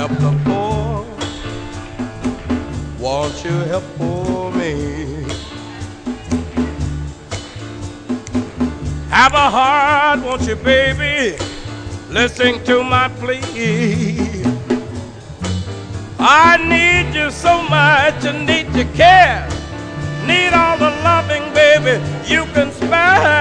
Help the poor. Won't you help for me? Have a heart, won't you, baby? Listen to my plea. I need you so much, I need your care. Need all the loving, baby, you can spare.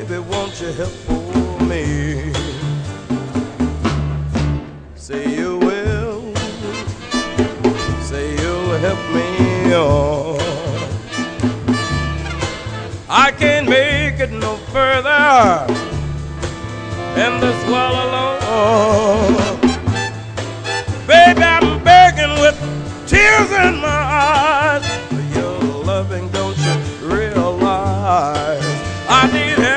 Baby, won't you help me? Say you will. Say you'll help me on. I can't make it no further in this world alone. Baby, I'm begging with tears in my eyes for your loving, don't you realize? I need help,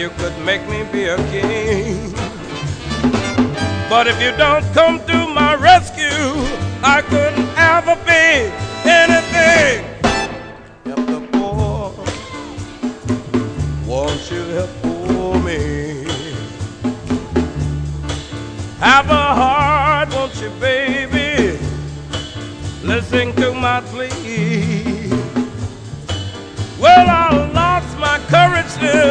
You could make me be a king. But if you don't come to my rescue, I couldn't ever be anything. Help the poor. Won't you help for me? Have a heart, won't you, baby? Listen to my plea. Well, I lost my courage till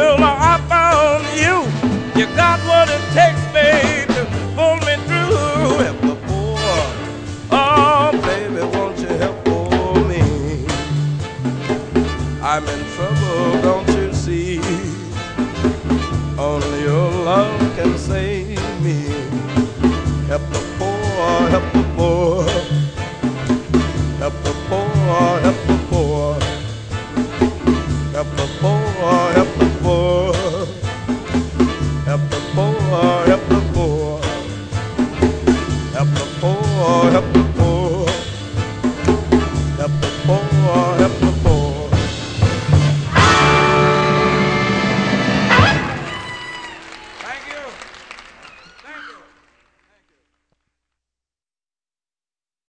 Only your love can save me. Help poor,